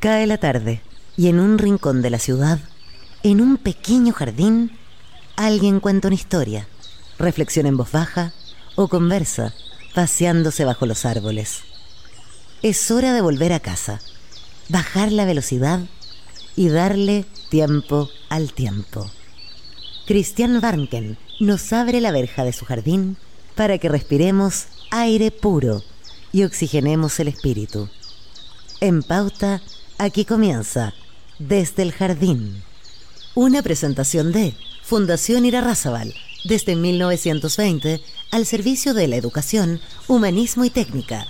Cae la tarde y en un rincón de la ciudad, en un pequeño jardín, alguien cuenta una historia, reflexiona en voz baja o conversa, paseándose bajo los árboles. Es hora de volver a casa, bajar la velocidad y darle tiempo al tiempo. Cristian Barnken nos abre la verja de su jardín para que respiremos aire puro y oxigenemos el espíritu. En pauta, aquí comienza Desde el Jardín. Una presentación de Fundación Irarrázaval, desde 1920 al servicio de la educación, humanismo y técnica.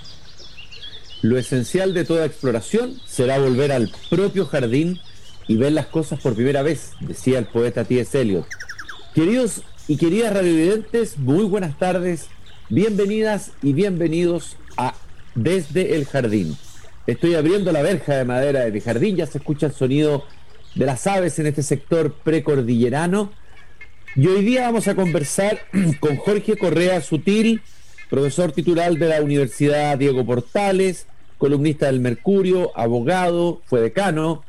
Lo esencial de toda exploración será volver al propio jardín y ver las cosas por primera vez, decía el poeta T.S. Eliot. Queridos y queridas radiovidentes, muy buenas tardes, bienvenidas y bienvenidos a Desde el Jardín. Estoy abriendo la verja de madera de mi jardín, ya se escucha el sonido de las aves en este sector precordillerano. Y hoy día vamos a conversar con Jorge Correa Sutil, profesor titular de la Universidad Diego Portales, columnista del Mercurio, abogado, fue decano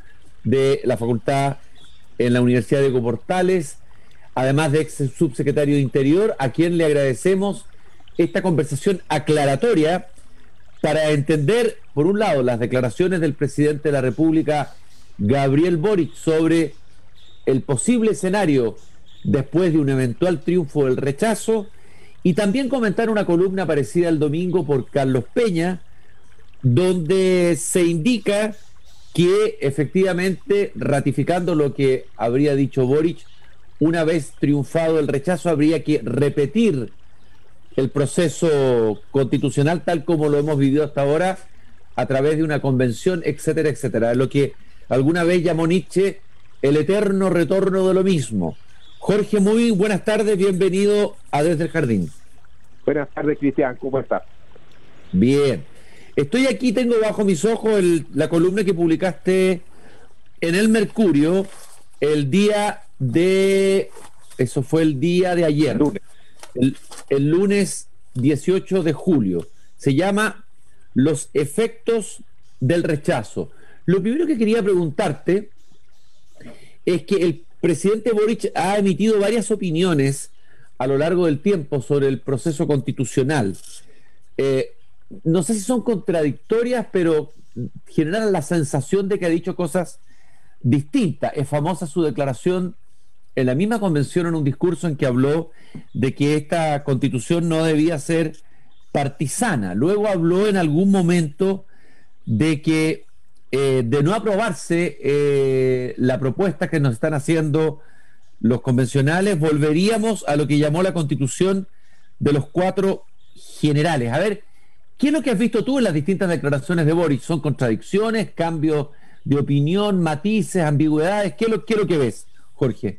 de la facultad en la Universidad Diego Portales además de ex subsecretario de Interior, a quien le agradecemos esta conversación aclaratoria para entender, por un lado, las declaraciones del presidente de la República, Gabriel Boric, sobre el posible escenario después de un eventual triunfo del rechazo, y también comentar una columna parecida el domingo por Carlos Peña, donde se indica que efectivamente, ratificando lo que habría dicho Boric, una vez triunfado el rechazo, habría que repetir el proceso constitucional tal como lo hemos vivido hasta ahora a través de una convención, etcétera, etcétera. Lo que alguna vez llamó Nietzsche el eterno retorno de lo mismo. Jorge, muy buenas tardes, bienvenido a Desde el Jardín. Buenas tardes, Cristian, ¿cómo estás? Bien. Estoy aquí, tengo bajo mis ojos la columna que publicaste en el Mercurio el día de, eso fue el día de ayer, El, lunes 18 de julio. Se llama Los efectos del rechazo. Lo primero que quería preguntarte es que el presidente Boric ha emitido varias opiniones a lo largo del tiempo sobre el proceso constitucional. Eh, no sé si son contradictorias, pero generan la sensación de que ha dicho cosas distintas. Es famosa su declaración en la misma convención en un discurso en que habló de que esta constitución no debía ser partisana. Luego habló en algún momento de que eh, de no aprobarse eh, la propuesta que nos están haciendo los convencionales, volveríamos a lo que llamó la constitución de los cuatro generales. A ver, ¿qué es lo que has visto tú en las distintas declaraciones de Boris? ¿Son contradicciones, cambios de opinión, matices, ambigüedades? ¿Qué es lo, qué es lo que ves, Jorge?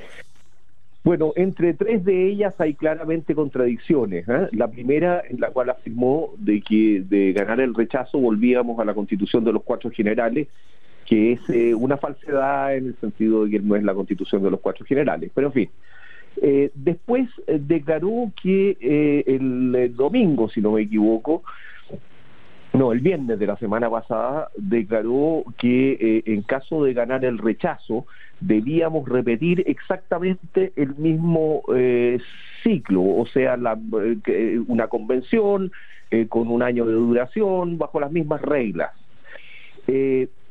Bueno, entre tres de ellas hay claramente contradicciones. ¿eh? La primera, en la cual afirmó de que de ganar el rechazo volvíamos a la constitución de los cuatro generales, que es eh, una falsedad en el sentido de que no es la constitución de los cuatro generales. Pero en fin, eh, después declaró que el domingo, si no me equivoco, no, el viernes de la semana pasada declaró que en caso de ganar el rechazo, debíamos repetir exactamente el mismo eh, ciclo, o sea, la, eh, una convención eh, con un año de duración, bajo las mismas reglas.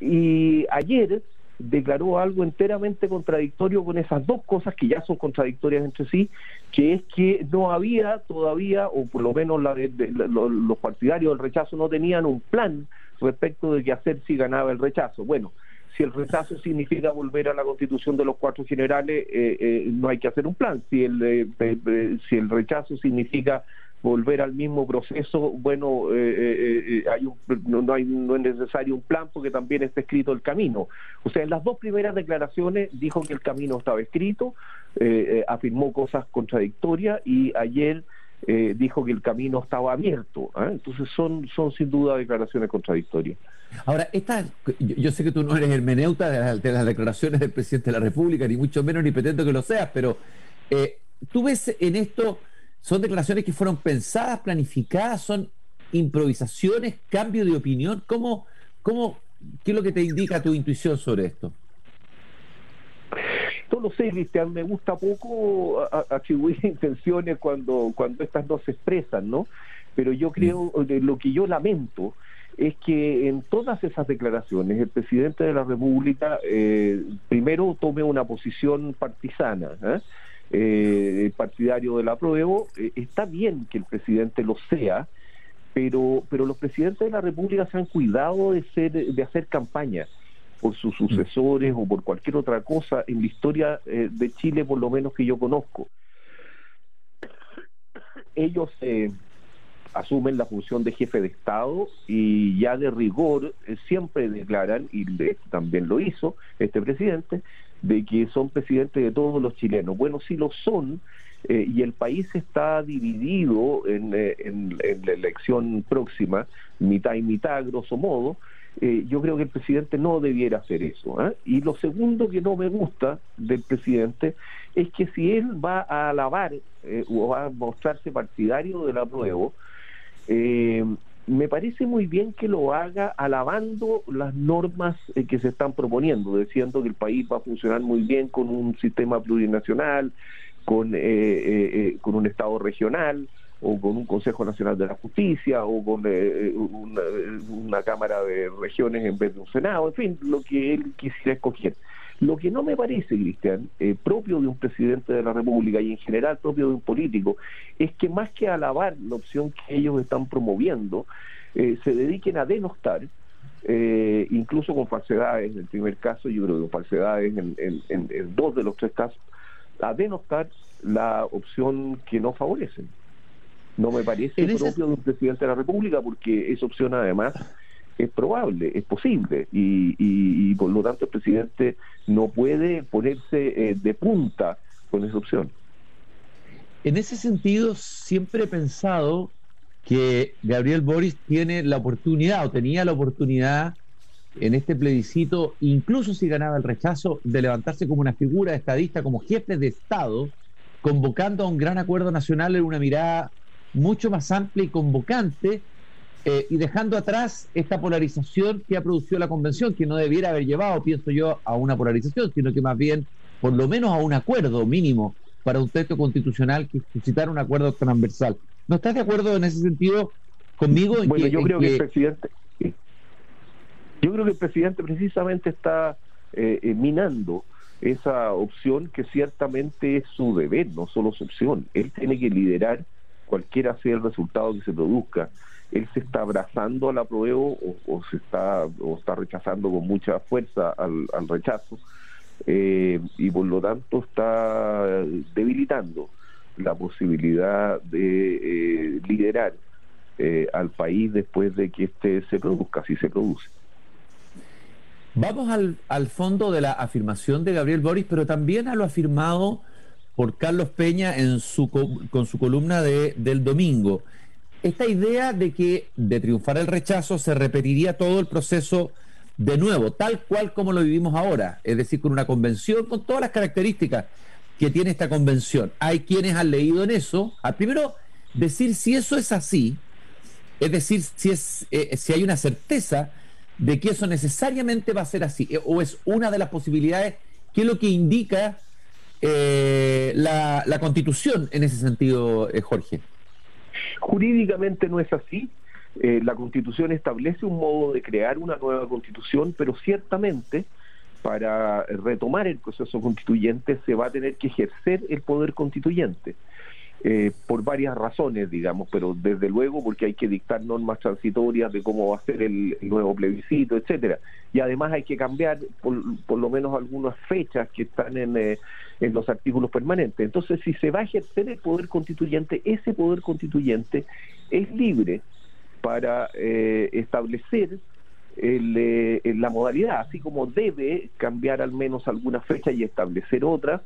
y ayer declaró algo enteramente contradictorio con esas dos cosas que ya son contradictorias entre sí, que es que no había todavía, o por lo menos la los partidarios del rechazo no tenían un plan respecto de qué hacer si ganaba el rechazo. Bueno, si el rechazo significa volver a la constitución de los cuatro generales, eh, eh, no hay que hacer un plan. Si el, eh, si el rechazo significa volver al mismo proceso, bueno, hay no, hay, no es necesario un plan porque también está escrito el camino. O sea, en las dos primeras declaraciones dijo que el camino estaba escrito, afirmó cosas contradictorias y ayer eh, dijo que el camino estaba abierto. ¿eh? Entonces son, son sin duda declaraciones contradictorias. Ahora, esta, yo, sé que tú no eres hermeneuta de, de, las declaraciones del presidente de la República, ni mucho menos, ni pretendo que lo seas, pero eh, tú ves en esto, son declaraciones que fueron pensadas, planificadas, son improvisaciones, cambio de opinión. ¿Cómo, cómo, ¿Qué es lo que te indica tu intuición sobre esto? No lo sé, Cristian, me gusta poco atribuir intenciones cuando, cuando estas no se expresan, ¿no? Pero yo creo, lo que yo lamento es que en todas esas declaraciones el presidente de la República eh, primero tome una posición partisana, ¿eh? eh partidario del apruebo. Eh, está bien que el presidente lo sea, pero, pero los presidentes de la República se han cuidado de, ser, de hacer campaña por sus mm. sucesores o por cualquier otra cosa en la historia de Chile, por lo menos que yo conozco. Ellos asumen la función de jefe de Estado y ya de rigor eh, siempre declaran, y también lo hizo este presidente, de que son presidentes de todos los chilenos. Bueno, sí lo son, eh, y el país está dividido en, eh, en, la elección próxima, mitad y mitad, grosso modo. Yo creo que el presidente no debiera hacer eso. Y lo segundo que no me gusta del presidente es que si él va a alabar o va a mostrarse partidario del apruebo, eh, me parece muy bien que lo haga alabando las normas eh, que se están proponiendo, diciendo que el país va a funcionar muy bien con un sistema plurinacional, con, eh, eh, con un Estado regional o con un Consejo Nacional de la Justicia o con una, una Cámara de Regiones en vez de un Senado, en fin, lo que él quisiera escoger. Lo que no me parece, Cristian, eh, propio de un presidente de la República y en general propio de un político, es que más que alabar la opción que ellos están promoviendo, eh, se dediquen a denostar, eh, incluso con falsedades, en el primer caso yo creo que con falsedades en, dos de los tres casos, a denostar la opción que no favorecen. No me parece propio de un presidente de la República porque esa opción además es probable, es posible, y, por lo tanto el presidente no puede ponerse eh, de punta con esa opción. En ese sentido, siempre he pensado que Gabriel Boris tiene la oportunidad o tenía la oportunidad en este plebiscito, incluso si ganaba el rechazo, de levantarse como una figura estadista, como jefe de Estado, convocando a un gran acuerdo nacional en una mirada mucho más amplia y convocante eh, y dejando atrás esta polarización que ha producido la convención, que no debiera haber llevado, pienso yo, a una polarización, sino que más bien, por lo menos, a un acuerdo mínimo para un texto constitucional que suscitara un acuerdo transversal. ¿No estás de acuerdo en ese sentido conmigo? bueno, yo creo que... el presidente, yo creo que el presidente precisamente está eh, eh, minando esa opción que ciertamente es su deber, no solo su opción. Él tiene que liderar cualquiera sea el resultado que se produzca él se está abrazando al apruebo o, se está o está rechazando con mucha fuerza al, rechazo eh, y por lo tanto está debilitando la posibilidad de eh, liderar eh, al país después de que este se produzca, si se produce. Vamos al, al fondo de la afirmación de Gabriel Boris, pero también a lo afirmado por Carlos Peña en su, con su columna de, del domingo esta idea de que de triunfar el rechazo se repetiría todo el proceso de nuevo, tal cual como lo vivimos ahora, es decir, con una convención, con todas las características que tiene esta convención. Hay quienes han leído en eso, al primero decir si eso es así, es decir, si, es, eh, si hay una certeza de que eso necesariamente va a ser así, eh, o es una de las posibilidades, que es lo que indica eh, la, constitución en ese sentido, Jorge. Jurídicamente no es así. Eh, la Constitución establece un modo de crear una nueva Constitución, pero ciertamente para retomar el proceso constituyente se va a tener que ejercer el poder constituyente. Eh, por varias razones, digamos, pero desde luego porque hay que dictar normas transitorias de cómo va a ser el, nuevo plebiscito, etcétera. Y además hay que cambiar por, por lo menos algunas fechas que están en, eh, en los artículos permanentes. Entonces, si se va a ejercer el poder constituyente, ese poder constituyente es libre para eh, establecer el, la modalidad, así como debe cambiar al menos alguna fecha y establecer otras,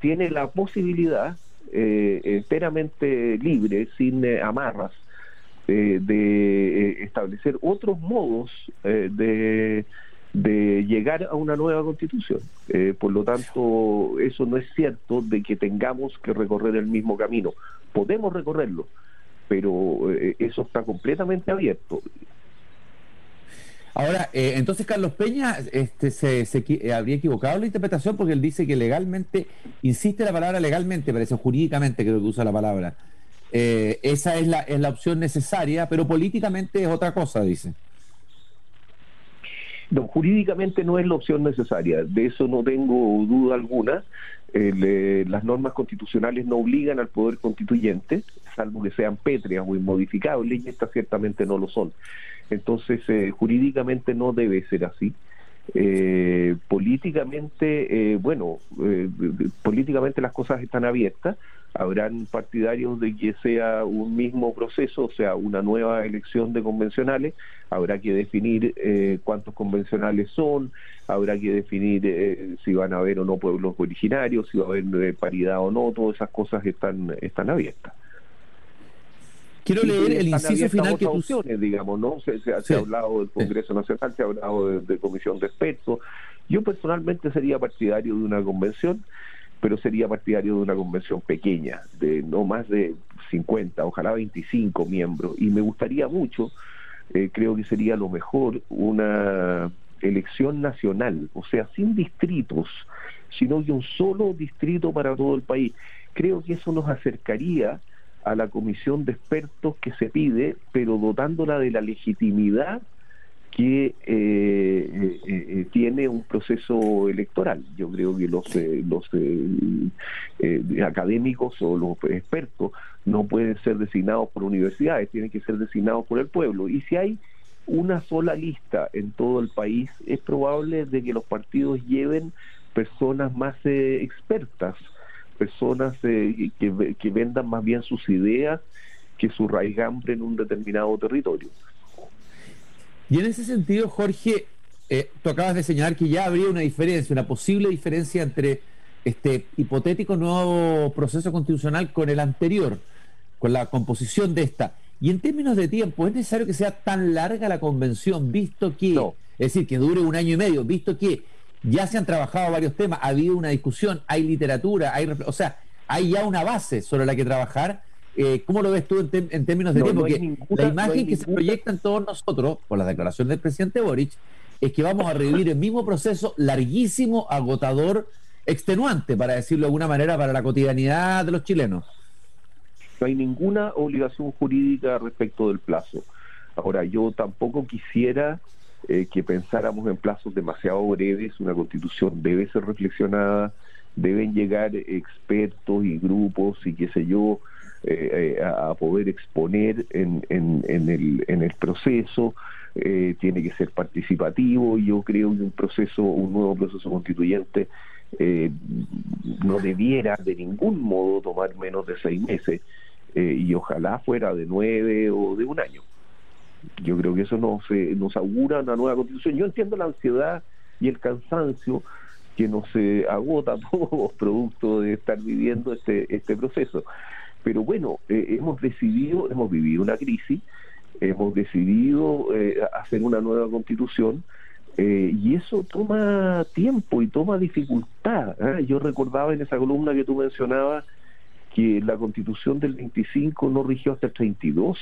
tiene la posibilidad eh, enteramente libre, sin eh, amarras, eh, de establecer otros modos de, de llegar a una nueva constitución. por lo tanto, eso no es cierto de que tengamos que recorrer el mismo camino. Podemos recorrerlo, pero eso está completamente abierto. Ahora, eh, entonces Carlos Peña este, se, se, habría equivocado la interpretación porque él dice que legalmente, insiste la palabra legalmente, parece jurídicamente creo que usa la palabra. Eh, esa es la, es la opción necesaria, pero políticamente es otra cosa, dice. No, jurídicamente no es la opción necesaria, de eso no tengo duda alguna. Eh, las normas constitucionales no obligan al poder constituyente, salvo que sean pétreas o inmodificables, y estas ciertamente no lo son. Entonces, eh, jurídicamente no debe ser así. Eh, políticamente, eh, bueno, eh, políticamente las cosas están abiertas. Habrán partidarios de que sea un mismo proceso, o sea, una nueva elección de convencionales. Habrá que definir cuántos convencionales son, habrá que definir si van a haber o no pueblos originarios, si va a haber paridad o no. Todas esas cosas están están abiertas. Quiero leer el inciso final que opciones, digamos, ¿no? Se, ha hablado del Congreso Nacional, se ha hablado de, comisión de expertos. Yo personalmente sería partidario de una convención, pero sería partidario de una convención pequeña, de no más de 50, ojalá 25 miembros. Y me gustaría mucho, eh, creo que sería lo mejor, una elección nacional, o sea, sin distritos, sino que un solo distrito para todo el país. Creo que eso nos acercaría a la comisión de expertos que se pide, pero dotándola de la legitimidad que eh, eh, eh, tiene un proceso electoral. Yo creo que los, los académicos o los expertos no pueden ser designados por universidades, tienen que ser designados por el pueblo. Y si hay una sola lista en todo el país, es probable de que los partidos lleven personas más expertas personas eh, que, vendan más bien sus ideas que su raigambre en un determinado territorio. Y en ese sentido, Jorge, eh, tú acabas de señalar que ya habría una diferencia, una posible diferencia entre este hipotético nuevo proceso constitucional con el anterior, con la composición de esta. Y en términos de tiempo, ¿es necesario que sea tan larga la convención, visto que, es decir, que dure un año y medio, visto que ya se han trabajado varios temas, ha habido una discusión, hay literatura, hay, o sea, hay ya una base sobre la que trabajar. Eh, ¿Cómo lo ves tú en, términos de tiempo? que la imagen que se proyecta en todos nosotros, por la declaración del presidente Boric, es que vamos a revivir el mismo proceso larguísimo, agotador, extenuante, para decirlo de alguna manera, para la cotidianidad de los chilenos. No hay ninguna obligación jurídica respecto del plazo. Ahora, yo tampoco quisiera eh, que pensáramos en plazos demasiado breves, una constitución debe ser reflexionada, deben llegar expertos y grupos y qué sé yo eh, eh, a, poder exponer en, en, en, el, en el proceso, tiene que ser participativo y yo creo que un proceso, un nuevo proceso constituyente no debiera de ningún modo tomar menos de seis meses y ojalá fuera de nueve o de un año. Yo creo que eso nos, nos augura una nueva constitución. Yo entiendo la ansiedad y el cansancio que nos eh, agota a todos producto de estar viviendo este, este proceso. Pero bueno, eh, hemos decidido, hemos vivido una crisis, hemos decidido eh, hacer una nueva constitución y eso toma tiempo y toma dificultad. Yo recordaba en esa columna que tú mencionabas que la constitución del 25 no rigió hasta el 32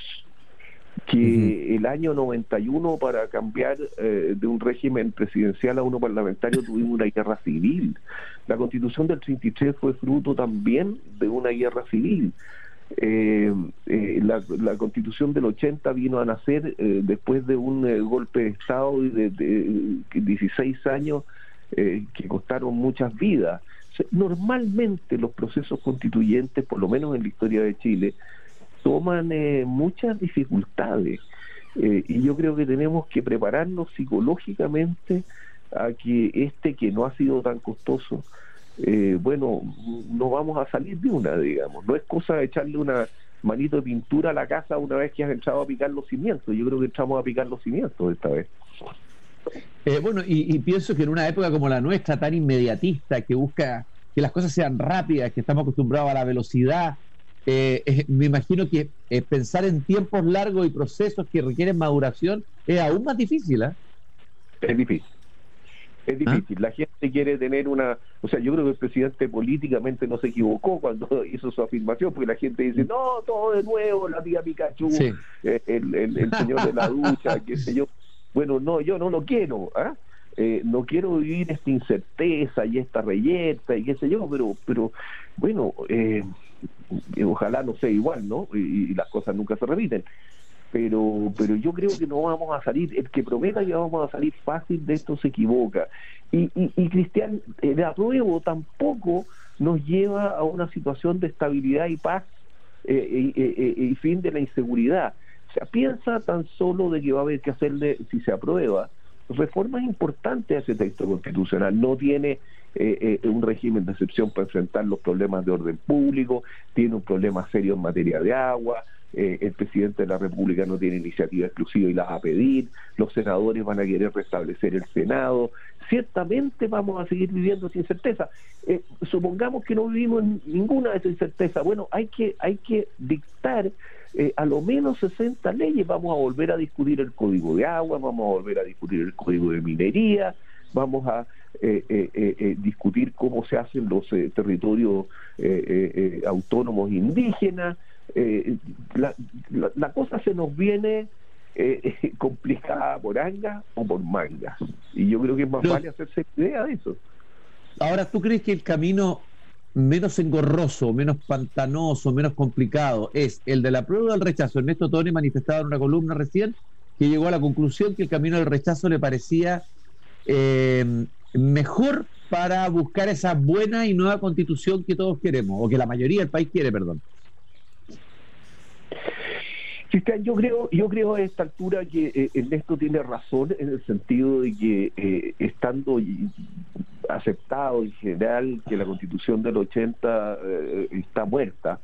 que el año 91 para cambiar eh, de un régimen presidencial a uno parlamentario tuvimos una guerra civil. La constitución del 33 fue fruto también de una guerra civil. Eh, eh, la, constitución del 80 vino a nacer después de un golpe de Estado de, de 16 años que costaron muchas vidas. normalmente los procesos constituyentes, por lo menos en la historia de Chile, toman eh, muchas dificultades eh, y yo creo que tenemos que prepararnos psicológicamente a que este que no ha sido tan costoso, eh, bueno, no vamos a salir de una, digamos, no es cosa de echarle una manito de pintura a la casa una vez que has entrado a picar los cimientos, yo creo que entramos a picar los cimientos esta vez. bueno, y, y pienso que en una época como la nuestra, tan inmediatista, que busca que las cosas sean rápidas, que estamos acostumbrados a la velocidad, eh, me imagino que eh, pensar en tiempos largos y procesos que requieren maduración es aún más difícil. ¿eh? Es difícil. Es ¿Ah? difícil. La gente quiere tener una. O sea, yo creo que el presidente políticamente no se equivocó cuando hizo su afirmación, porque la gente dice: no, todo de nuevo, la tía Pikachu, el, el, señor de la ducha, qué sé yo. Bueno, no, yo no lo quiero, ¿ah? Eh, no quiero vivir esta incerteza y esta reyerta y qué sé yo, pero, pero bueno, eh, ojalá no sea igual, ¿no? Y, las cosas nunca se repiten. Pero, pero yo creo que no vamos a salir, el que prometa que vamos a salir fácil de esto se equivoca. Y, y, Cristian, el apruebo tampoco nos lleva a una situación de estabilidad y paz eh, y fin de la inseguridad. O sea, piensa tan solo de que va a haber que hacerle, si se aprueba, reformas importantes a ese texto constitucional. No tiene eh, eh, un régimen de excepción para enfrentar los problemas de orden público, tiene un problema serio en materia de agua, eh, el presidente de la República no tiene iniciativa exclusiva y las va a pedir, los senadores van a querer restablecer el Senado, ciertamente vamos a seguir viviendo sin certeza. supongamos que no vivimos en ninguna de esas incertezas, bueno, hay que, hay que dictar eh, a lo menos 60 leyes. Vamos a volver a discutir el código de agua, vamos a volver a discutir el código de minería, vamos a eh, eh, discutir cómo se hacen los territorios autónomos indígenas. La, la, cosa se nos viene complicada por angas o por mangas. Y yo creo que es más vale hacerse idea de eso. Ahora, ¿tú crees que el camino menos engorroso, menos pantanoso, menos complicado es el de la prueba del rechazo. Ernesto Tony manifestaba en una columna recién que llegó a la conclusión que el camino del rechazo le parecía eh, mejor para buscar esa buena y nueva constitución que todos queremos, o que la mayoría del país quiere, perdón. Cristian, yo creo, yo creo a esta altura que eh, Ernesto tiene razón en el sentido de que eh, estando aceptado en general que la constitución del 80 eh, está muerta,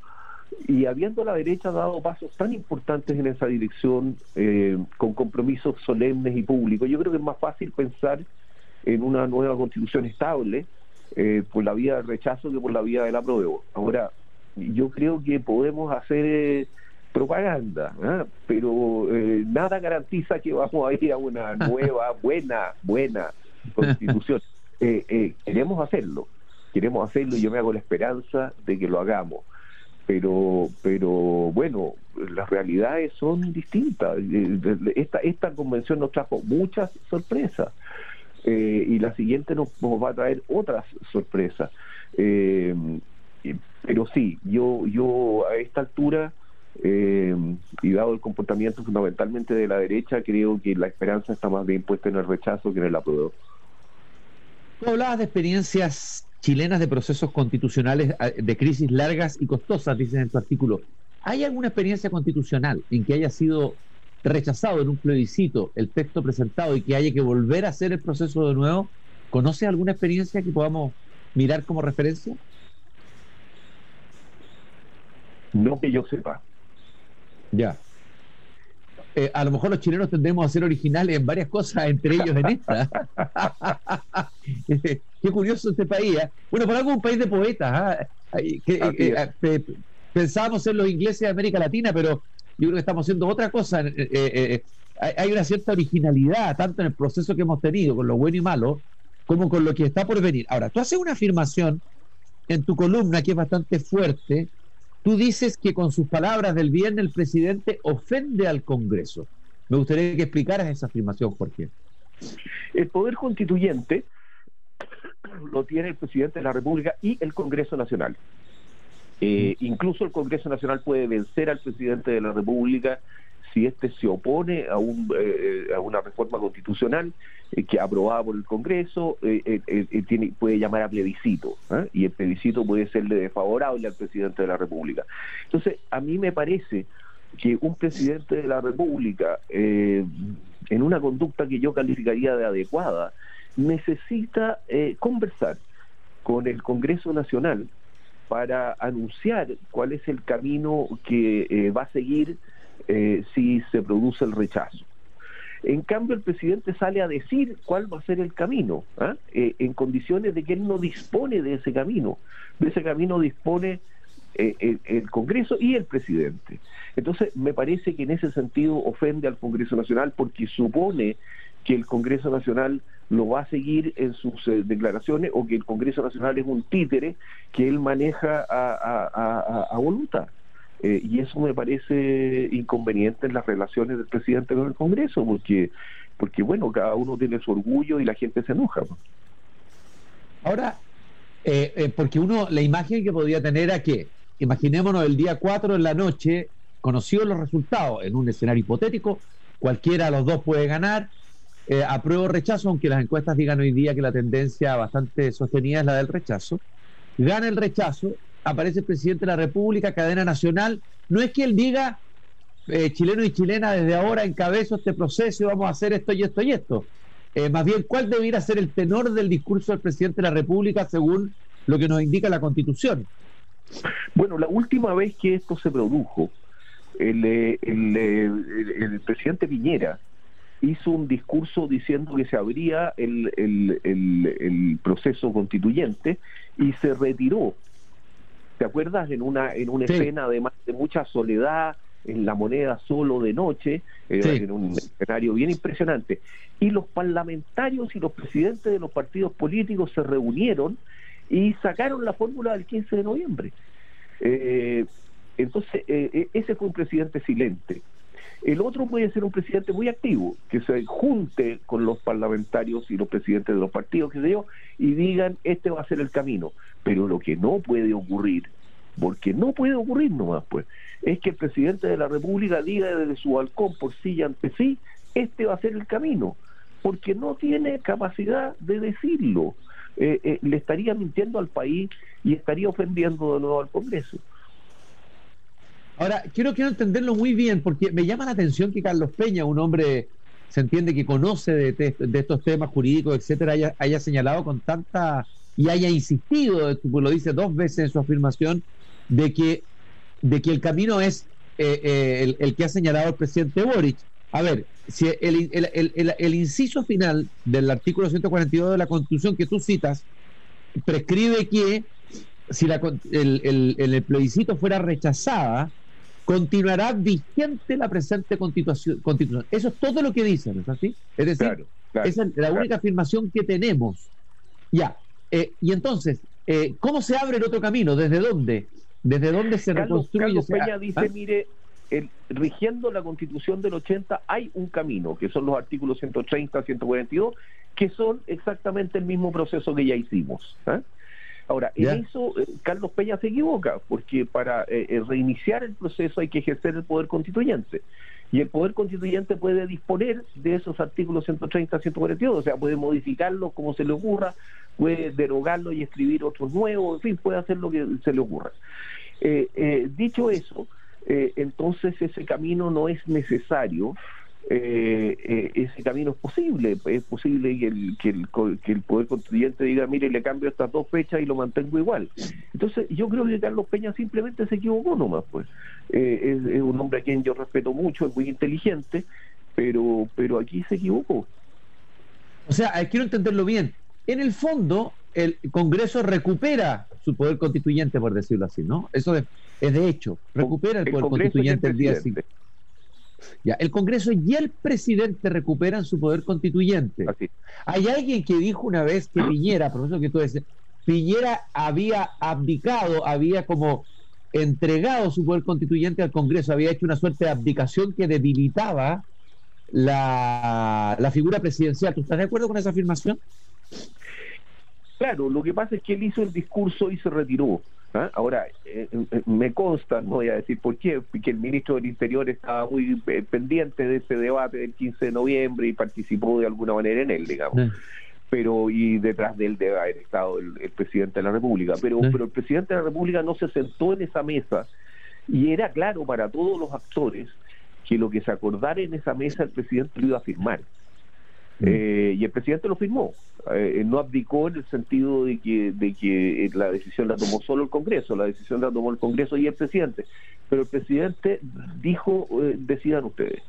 y habiendo la derecha dado pasos tan importantes en esa dirección, eh, con compromisos solemnes y públicos, yo creo que es más fácil pensar en una nueva constitución estable eh, por la vía del rechazo que por la vía del apruebo. Ahora, yo creo que podemos hacer propaganda, pero nada garantiza que vamos a ir a una nueva, buena, buena constitución. Eh, eh, queremos hacerlo, queremos hacerlo y yo me hago la esperanza de que lo hagamos. Pero, pero bueno, las realidades son distintas. Eh, esta, esta convención nos trajo muchas sorpresas y la siguiente nos, va a traer otras sorpresas. pero sí, yo, yo a esta altura y dado el comportamiento fundamentalmente de la derecha, creo que la esperanza está más bien puesta en el rechazo que en el apruebo. Tú hablabas de experiencias chilenas de procesos constitucionales ah, de crisis largas y costosas, dices en tu artículo. ¿Hay alguna experiencia constitucional en que haya sido rechazado en un plebiscito el texto presentado y que haya que volver a hacer el proceso de nuevo? ¿Conoces alguna experiencia que podamos mirar como referencia? No que yo sepa. Ya. Eh, a lo mejor los chilenos tendremos a ser originales en varias cosas, entre ellos en esta. Qué curioso este país. ¿eh? Bueno, por algo un país de poetas. ¿ah? Eh, pensábamos ser los ingleses de América Latina, pero yo creo que estamos haciendo otra cosa. hay una cierta originalidad, tanto en el proceso que hemos tenido, con lo bueno y malo, como con lo que está por venir. Ahora, tú haces una afirmación en tu columna que es bastante fuerte, Tú dices que con sus palabras del viernes el presidente ofende al Congreso. Me gustaría que explicaras esa afirmación, Jorge. El poder constituyente lo tiene el presidente de la República y el Congreso Nacional. Eh, incluso el Congreso Nacional puede vencer al presidente de la República si éste se opone a, un, eh, a una reforma constitucional eh, que aprobada por el Congreso, eh, tiene, puede llamar a plebiscito, y el plebiscito puede serle desfavorable al presidente de la República. Entonces, a mí me parece que un presidente de la República, en una conducta que yo calificaría de adecuada, necesita conversar con el Congreso Nacional para anunciar cuál es el camino que va a seguir eh, si se produce el rechazo. En cambio, el presidente sale a decir cuál va a ser el camino, ¿ah? eh, en condiciones de que él no dispone de ese camino. De ese camino dispone eh, el, Congreso y el presidente. Entonces, me parece que en ese sentido ofende al Congreso Nacional porque supone que el Congreso Nacional lo va a seguir en sus declaraciones o que el Congreso Nacional es un títere que él maneja a voluntad. Eh, y eso me parece inconveniente en las relaciones del presidente con el Congreso, porque porque bueno, cada uno tiene su orgullo y la gente se enoja. Ahora, eh, eh, porque uno, la imagen que podría tener era que, imaginémonos el día 4 en la noche, conocidos los resultados, en un escenario hipotético, cualquiera de los dos puede ganar, eh, apruebo o rechazo, aunque las encuestas digan hoy día que la tendencia bastante sostenida es la del rechazo, gana el rechazo, aparece el presidente de la República, cadena nacional, no es que él diga, eh, chileno y chilena, desde ahora encabezo este proceso y vamos a hacer esto y esto y esto. Eh, más bien, ¿cuál debería ser el tenor del discurso del presidente de la República según lo que nos indica la Constitución? Bueno, la última vez que esto se produjo, el, eh, el, presidente Piñera hizo un discurso diciendo que se abría el, el, proceso constituyente y se retiró. ¿Te acuerdas? En una, en una escena además de mucha soledad, en la moneda solo de noche, eh, en un escenario bien impresionante. Y los parlamentarios y los presidentes de los partidos políticos se reunieron y sacaron la fórmula del 15 de noviembre. Eh, entonces, eh, ese fue un presidente silente. El otro puede ser un presidente muy activo, que se junte con los parlamentarios y los presidentes de los partidos, que sé yo, y digan, este va a ser el camino. Pero lo que no puede ocurrir, porque no puede ocurrir nomás, pues, es que el presidente de la República diga desde su balcón por sí y ante sí, este va a ser el camino, porque no tiene capacidad de decirlo. Eh, eh, le estaría mintiendo al país y estaría ofendiendo de nuevo al Congreso. Ahora, quiero, quiero entenderlo muy bien, porque me llama la atención que Carlos Peña, un hombre, se entiende que conoce de, estos temas jurídicos, etcétera, haya, señalado con tanta y haya insistido, lo dice dos veces en su afirmación, de que de que el camino es eh, eh, el, que ha señalado el presidente Boric. A ver, si el, el, inciso final del artículo 142 de la Constitución que tú citas prescribe que si la, el, plebiscito fuera rechazada, continuará vigente la presente constitución, constitución. Eso es todo lo que dicen, ¿no es así? Es decir, esa es la única afirmación que tenemos. Ya. Eh, y entonces, ¿cómo se abre el otro camino? ¿Desde dónde? ¿Desde dónde se reconstruye? Carlos Peña dice, ¿ah? mire, el, rigiendo la constitución del 80 hay un camino, que son los artículos 130, 142, que son exactamente el mismo proceso que ya hicimos. ¿ah? Ahora, en eso eh, Carlos Peña se equivoca, porque para eh, eh, reiniciar el proceso hay que ejercer el poder constituyente. Y el poder constituyente puede disponer de esos artículos 130, 142, o sea, puede modificarlos como se le ocurra, puede derogarlo y escribir otros nuevos, en fin, puede hacer lo que se le ocurra. Eh, eh, dicho eso, eh, entonces ese camino no es necesario, ese camino es posible, es posible que el, que, el, que el Poder Constituyente diga, mire, le cambio estas dos fechas y lo mantengo igual. Entonces yo creo que Carlos Peña simplemente se equivocó nomás, pues. Es, es, un hombre a quien yo respeto mucho, es muy inteligente, pero, pero aquí se equivocó. O sea, quiero entenderlo bien. En el fondo, el Congreso recupera su poder constituyente, por decirlo así, ¿no? Eso es, de hecho, recupera el, poder constituyente el, día siguiente. Ya, el Congreso y el presidente recuperan su poder constituyente. Hay alguien que dijo una vez que Piñera, profesor, que tú dices, Piñera había abdicado, había como entregado su poder constituyente al Congreso, había hecho una suerte de abdicación que debilitaba la, la figura presidencial. ¿Tú estás de acuerdo con esa afirmación? Claro, lo que pasa es que él hizo el discurso y se retiró. ¿Ah? Ahora, eh, eh, me consta, no voy a decir por qué, que el ministro del Interior estaba muy eh, pendiente de ese debate del 15 de noviembre y participó de alguna manera en él, digamos. Pero, y detrás de él debe haber estado el, presidente de la República. Pero, pero el presidente de la República no se sentó en esa mesa y era claro para todos los actores que lo que se acordara en esa mesa el presidente lo iba a firmar. Eh, y el presidente lo firmó. Eh, no abdicó en el sentido de que, de que la decisión la tomó solo el Congreso, la decisión la tomó el Congreso y el presidente. Pero el presidente dijo, eh, decidan ustedes.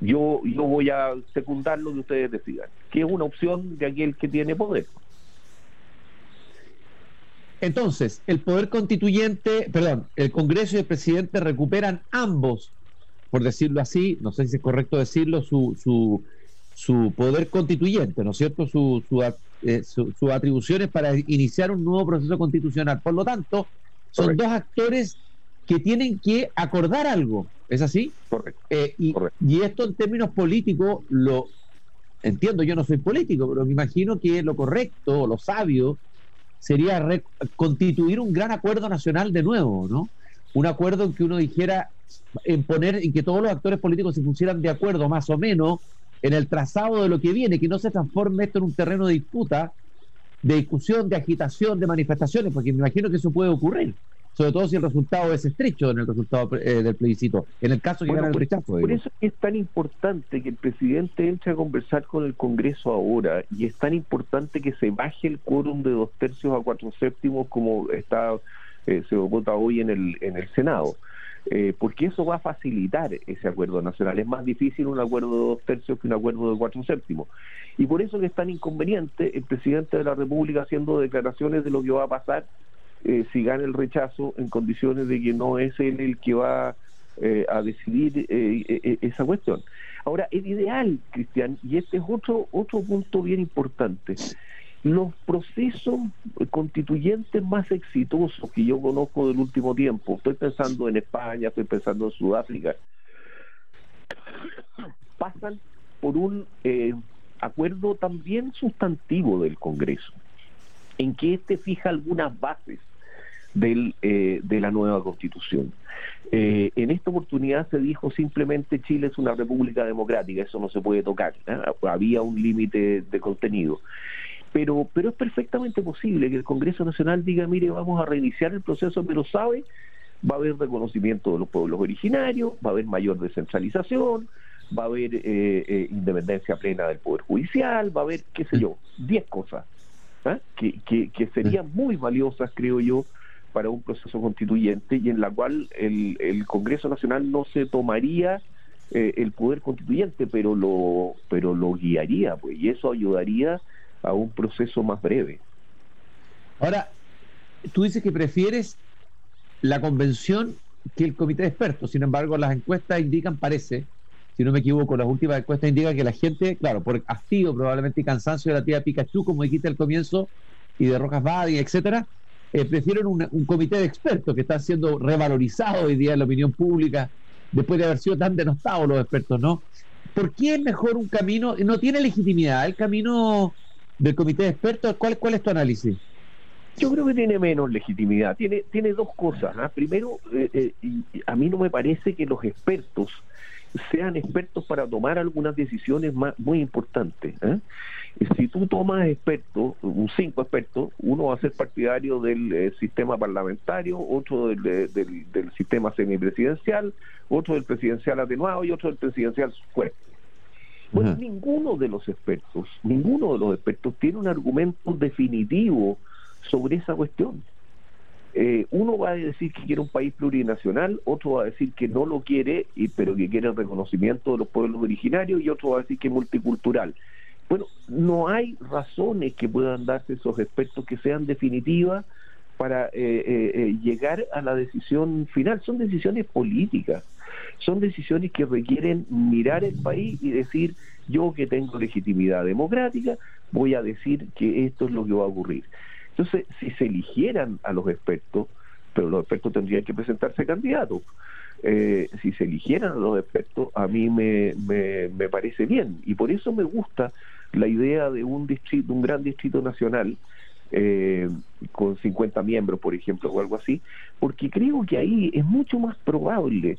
Yo, yo voy a secundar lo que ustedes decidan, que es una opción de aquel que tiene poder. Entonces, el poder constituyente, perdón, el Congreso y el presidente recuperan ambos por decirlo así, no sé si es correcto decirlo, su, su, su poder constituyente, ¿no es cierto? Sus su, eh, su, atribuciones para iniciar un nuevo proceso constitucional. Por lo tanto, son dos actores que tienen que acordar algo. ¿Es así? Correcto. Eh, y, y, esto en términos políticos lo entiendo, yo no soy político, pero me imagino que lo correcto, lo sabio, sería constituir un gran acuerdo nacional de nuevo, ¿no? Un acuerdo en que uno dijera, en poner, en que todos los actores políticos se pusieran de acuerdo más o menos en el trazado de lo que viene, que no se transforme esto en un terreno de disputa, de discusión, de agitación, de manifestaciones, porque me imagino que eso puede ocurrir sobre todo si el resultado es estrecho en el resultado eh, del plebiscito, en el caso que gana el rechazo. Por eso es tan importante que el presidente entre a conversar con el Congreso ahora y es tan importante que se baje el quórum de dos tercios a cuatro séptimos como está eh, se vota hoy en el, en el Senado. Eh, porque eso va a facilitar ese acuerdo nacional. Es más difícil un acuerdo de dos tercios que un acuerdo de cuatro séptimos. Y por eso es tan inconveniente el presidente de la República haciendo declaraciones de lo que va a pasar eh, si gana el rechazo en condiciones de que no es él el que va eh, a decidir eh, esa cuestión. Ahora, el ideal, Cristian, y este es otro, otro punto bien importante, los procesos constituyentes más exitosos que yo conozco del último tiempo, estoy pensando en España, estoy pensando en Sudáfrica, pasan por un acuerdo también sustantivo del Congreso, en que éste fija algunas bases del, eh, de la nueva constitución. Eh, en esta oportunidad se dijo simplemente Chile es una república democrática, eso no se puede tocar, ¿eh? había un límite de contenido. Pero, pero es perfectamente posible que el Congreso Nacional diga, mire, vamos a reiniciar el proceso, pero sabe, va a haber reconocimiento de los pueblos originarios, va a haber mayor descentralización, va a haber independencia plena del Poder Judicial, va a haber, qué sé yo, 10 cosas que, que, que serían muy valiosas, creo yo, para un proceso constituyente y en la cual el, el Congreso Nacional no se tomaría eh, el poder constituyente, pero lo, pero lo guiaría, pues, y eso ayudaría a un proceso más breve. Ahora, tú dices que prefieres la convención que el comité de expertos, sin embargo, las encuestas indican, parece, si no me equivoco, las últimas encuestas indican que la gente, claro, por hastío probablemente y cansancio de la tía Pikachu, como dijiste al comienzo, y de Rojas Badi, etcétera, eh, prefieren un, comité de expertos que está siendo revalorizado hoy día en la opinión pública, después de haber sido tan denostados los expertos, ¿no? ¿Por qué es mejor un camino, no tiene legitimidad el camino del comité de expertos? ¿Cuál, cuál es tu análisis? Yo creo que tiene menos legitimidad. Tiene, tiene dos cosas. ¿ah? Primero, eh, eh, a mí no me parece que los expertos sean expertos para tomar algunas decisiones más, muy importantes. ¿eh? Si tú tomas expertos, un cinco expertos, uno va a ser partidario del eh, sistema parlamentario, otro del, del, sistema semipresidencial, otro del presidencial atenuado y otro del presidencial fuerte. Bueno, ninguno de los expertos, ninguno de los expertos tiene un argumento definitivo sobre esa cuestión. Eh, uno va a decir que quiere un país plurinacional, otro va a decir que no lo quiere, y, pero que quiere el reconocimiento de los pueblos originarios, y otro va a decir que es multicultural. Bueno, no hay razones que puedan darse esos expertos que sean definitivas para eh, eh, llegar a la decisión final. Son decisiones políticas, son decisiones que requieren mirar el país y decir, yo que tengo legitimidad democrática, voy a decir que esto es lo que va a ocurrir. Entonces, si se eligieran a los expertos, pero los expertos tendrían que presentarse candidatos. Eh, si se eligieran a los expertos, a mí me, me, parece bien. Y por eso me gusta la idea de un distrito, un gran distrito nacional, eh, con 50 miembros, por ejemplo, o algo así, porque creo que ahí es mucho más probable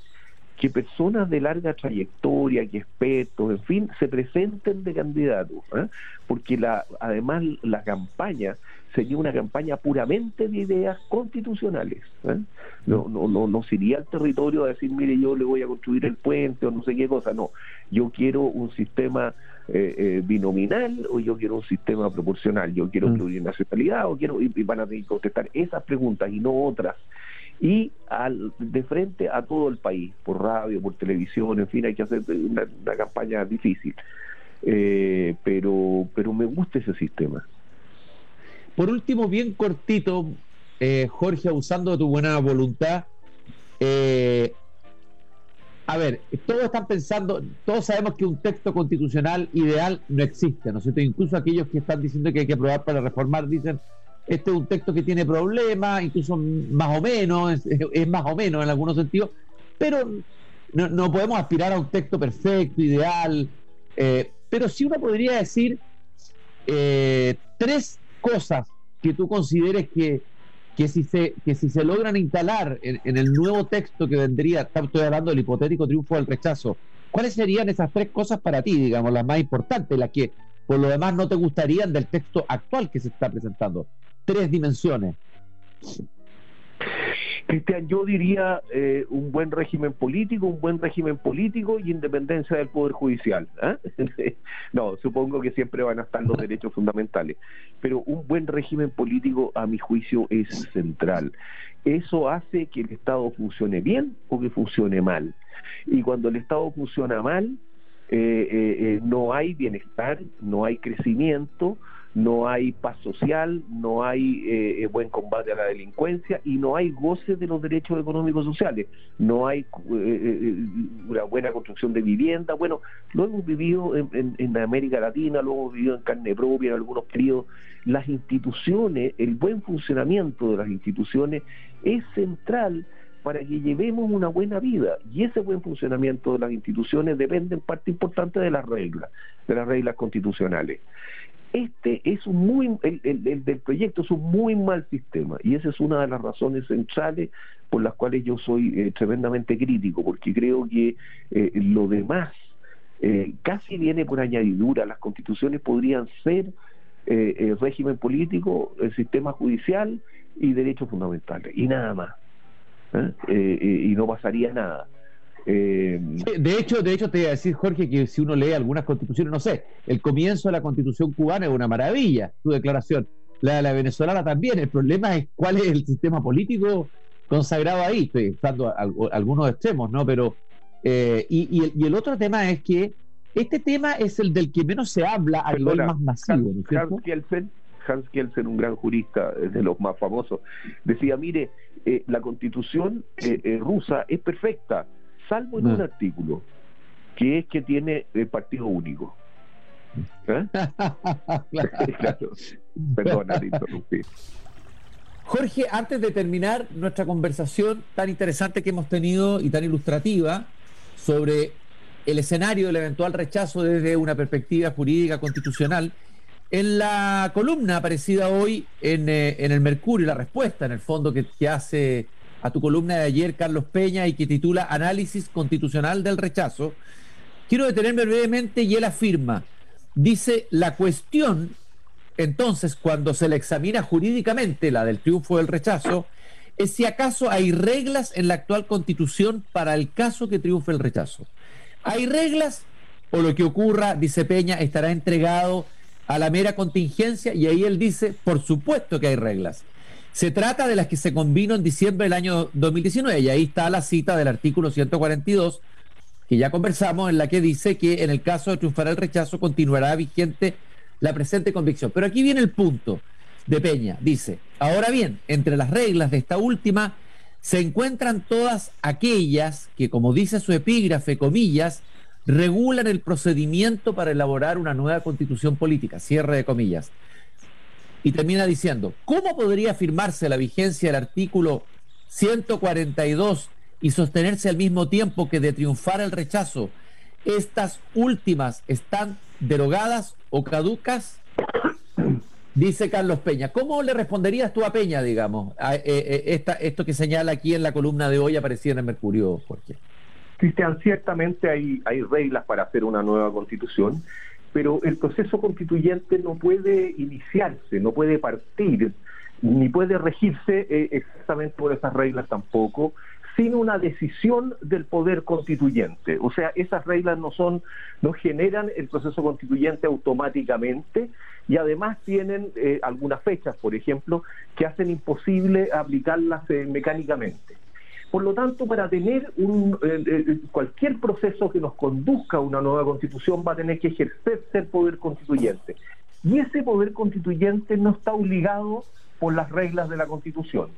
que personas de larga trayectoria, que expertos, en fin, se presenten de candidatos, ¿eh? porque la, además la campaña sería una campaña puramente de ideas constitucionales. ¿eh? No, no, no, no sería al territorio a decir, mire, yo le voy a construir el puente o no sé qué cosa, no. Yo quiero un sistema eh, binominal o yo quiero un sistema proporcional, yo quiero mm. plurinacionalidad o quiero, y, van a tener que contestar esas preguntas y no otras y al, de frente a todo el país, por radio, por televisión, en fin, hay que hacer una, campaña difícil. Eh, pero, pero me gusta ese sistema. Por último, bien cortito, eh, Jorge, usando tu buena voluntad, eh, a ver, todos están pensando, todos sabemos que un texto constitucional ideal no existe, ¿no es cierto? Incluso aquellos que están diciendo que hay que aprobar para reformar dicen, este es un texto que tiene problemas, incluso más o menos, es, más o menos en algunos sentidos, pero no, podemos aspirar a un texto perfecto, ideal, eh, pero sí uno podría decir eh, tres cosas que tú consideres que, que, si, se, que si se logran instalar en, el nuevo texto que vendría, estoy hablando del hipotético triunfo del rechazo, ¿cuáles serían esas tres cosas para ti, digamos, las más importantes, las que por lo demás no te gustarían del texto actual que se está presentando? Tres dimensiones. Cristian, yo diría eh, un buen régimen político, un buen régimen político y independencia del Poder Judicial. ¿eh? no, supongo que siempre van a estar los derechos fundamentales, pero un buen régimen político, a mi juicio, es central. Eso hace que el Estado funcione bien o que funcione mal. Y cuando el Estado funciona mal, eh, no hay bienestar, no hay crecimiento, no hay paz social, no hay eh, eh, buen combate a la delincuencia y no hay goce de los derechos económicos sociales, no hay eh, una buena construcción de vivienda. Bueno, lo hemos vivido en, en, América Latina, lo hemos vivido en carne propia en algunos periodos. Las instituciones, el buen funcionamiento de las instituciones es central para que llevemos una buena vida. Y ese buen funcionamiento de las instituciones depende en parte importante de las reglas, de las reglas constitucionales este es un muy, el, del proyecto es un muy mal sistema y esa es una de las razones centrales por las cuales yo soy eh, tremendamente crítico, porque creo que eh, lo demás eh, casi viene por añadidura. Las constituciones podrían ser el régimen político, el sistema judicial y derechos fundamentales, y nada más. y no pasaría nada. Eh, de hecho, de hecho te voy a decir, Jorge, que si uno lee algunas constituciones, no sé, el comienzo de la constitución cubana es una maravilla, tu declaración. La de la venezolana también. El problema es cuál es el sistema político consagrado ahí. Estoy usando algunos extremos, ¿no? Pero, eh, y, el, otro tema es que este tema es el del que menos se habla a nivel más masivo. Hans, Kielsen, Hans Kielsen, un gran jurista, de los más famosos, decía, mire, eh, la constitución rusa es perfecta, salvo en un artículo, que es que tiene el partido único. ¿Eh? Perdona, Jorge, antes de terminar nuestra conversación tan interesante que hemos tenido y tan ilustrativa sobre el escenario del eventual rechazo desde una perspectiva jurídica constitucional, en la columna aparecida hoy en, eh, en el Mercurio, la respuesta en el fondo que, que hace a tu columna de ayer, Carlos Peña, y que titula Análisis Constitucional del Rechazo, quiero detenerme brevemente y él afirma, dice, la cuestión, entonces, cuando se le examina jurídicamente la del triunfo del rechazo, es si acaso hay reglas en la actual constitución para el caso que triunfe el rechazo. ¿Hay reglas o lo que ocurra, dice Peña, estará entregado a la mera contingencia? Y ahí él dice, por supuesto que hay reglas. Se trata de las que se convino en diciembre del año 2019 y ahí está la cita del artículo 142 que ya conversamos en la que dice que en el caso de triunfar el rechazo continuará vigente la presente convicción. Pero aquí viene el punto de Peña. Dice, ahora bien, entre las reglas de esta última se encuentran todas aquellas que, como dice su epígrafe, comillas, regulan el procedimiento para elaborar una nueva constitución política, cierre de comillas. Y termina diciendo, ¿cómo podría afirmarse la vigencia del artículo 142 y sostenerse al mismo tiempo que de triunfar el rechazo, estas últimas están derogadas o caducas? Dice Carlos Peña. ¿Cómo le responderías tú a Peña, digamos, a eh, eh, esta, esto que señala aquí en la columna de hoy aparecía en el Mercurio, Jorge? Cristian, ciertamente hay, hay reglas para hacer una nueva constitución pero el proceso constituyente no puede iniciarse, no puede partir, ni puede regirse eh, exactamente por esas reglas tampoco, sin una decisión del poder constituyente. O sea, esas reglas no son, no generan el proceso constituyente automáticamente y además tienen eh, algunas fechas, por ejemplo, que hacen imposible aplicarlas eh, mecánicamente. Por lo tanto, para tener un, eh, eh, cualquier proceso que nos conduzca a una nueva constitución va a tener que ejercerse el poder constituyente. Y ese poder constituyente no está obligado por las reglas de la constitución.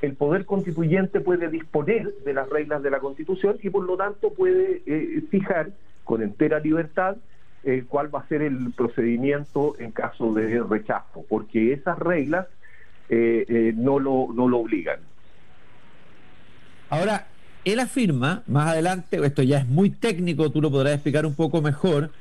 El poder constituyente puede disponer de las reglas de la constitución y por lo tanto puede eh, fijar con entera libertad cuál va a ser el procedimiento en caso de rechazo, porque esas reglas no, lo, no lo obligan. Ahora, él afirma, más adelante, esto ya es muy técnico, tú lo podrás explicar un poco mejor,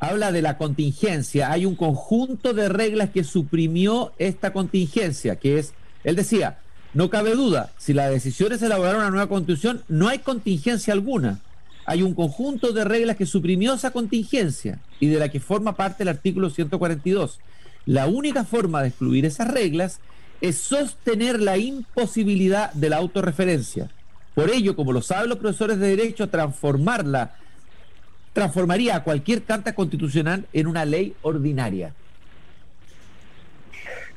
habla de la contingencia. Hay un conjunto de reglas que suprimió esta contingencia, que es, él decía, no cabe duda, si la decisión es elaborar una nueva constitución, no hay contingencia alguna. Hay un conjunto de reglas que suprimió esa contingencia y de la que forma parte el artículo 142. La única forma de excluir esas reglas es sostener la imposibilidad de la autorreferencia. Por ello, como lo saben los profesores de Derecho, transformarla transformaría a cualquier carta constitucional en una ley ordinaria.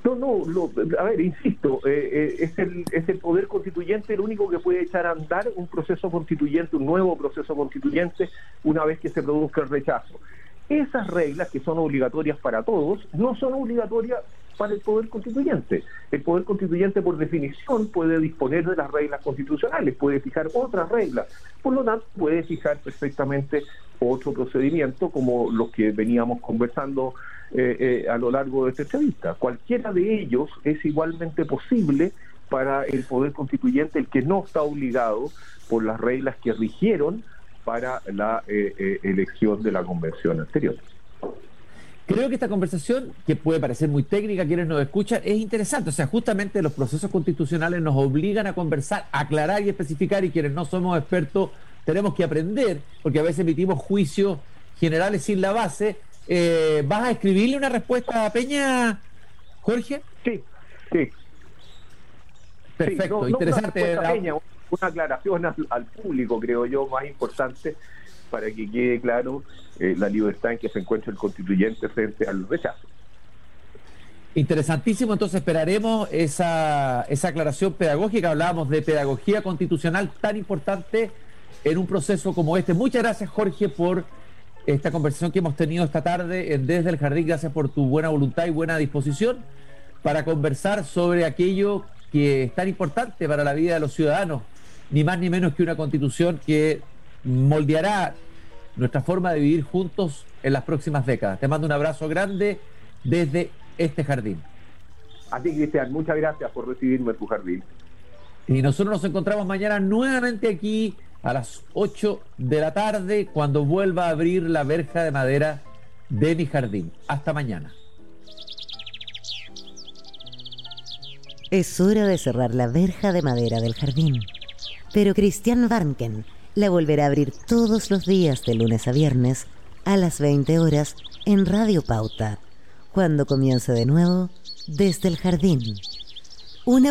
No, no, a ver, insisto, eh, eh, es, el, es el poder constituyente el único que puede echar a andar un proceso constituyente, un nuevo proceso constituyente, una vez que se produzca el rechazo. Esas reglas que son obligatorias para todos no son obligatorias para el Poder Constituyente. El Poder Constituyente, por definición, puede disponer de las reglas constitucionales, puede fijar otras reglas. Por lo tanto, puede fijar perfectamente otro procedimiento como los que veníamos conversando eh, eh, a lo largo de esta entrevista. Cualquiera de ellos es igualmente posible para el Poder Constituyente, el que no está obligado por las reglas que rigieron para la eh, elección de la convención anterior. Creo que esta conversación, que puede parecer muy técnica, quienes nos escuchan, es interesante. O sea, justamente los procesos constitucionales nos obligan a conversar, aclarar y especificar, y quienes no somos expertos tenemos que aprender, porque a veces emitimos juicios generales sin la base. Eh, ¿Vas a escribirle una respuesta a Peña, Jorge? Sí, sí. Perfecto, interesante. una, Peña, una aclaración al público, creo yo, más importante para que quede claro eh, la libertad en que se encuentra el constituyente frente al rechazo. Interesantísimo, entonces esperaremos esa, esa aclaración pedagógica. Hablábamos de pedagogía constitucional tan importante en un proceso como este. Muchas gracias, Jorge, por esta conversación que hemos tenido esta tarde en Desde el Jardín. Gracias por tu buena voluntad y buena disposición para conversar sobre aquello que es tan importante para la vida de los ciudadanos, ni más ni menos que una constitución que moldeará nuestra forma de vivir juntos en las próximas décadas. Te mando un abrazo grande desde este jardín. A ti, Cristian, muchas gracias por recibirme en tu jardín. Y nosotros nos encontramos mañana nuevamente aquí a las 8 de la tarde cuando vuelva a abrir la verja de madera de mi jardín. Hasta mañana. Es hora de cerrar la verja de madera del jardín. Pero Cristian Barnken la volverá a abrir todos los días de lunes a viernes a las 20 horas en Radio Pauta, cuando comience de nuevo desde el jardín. Una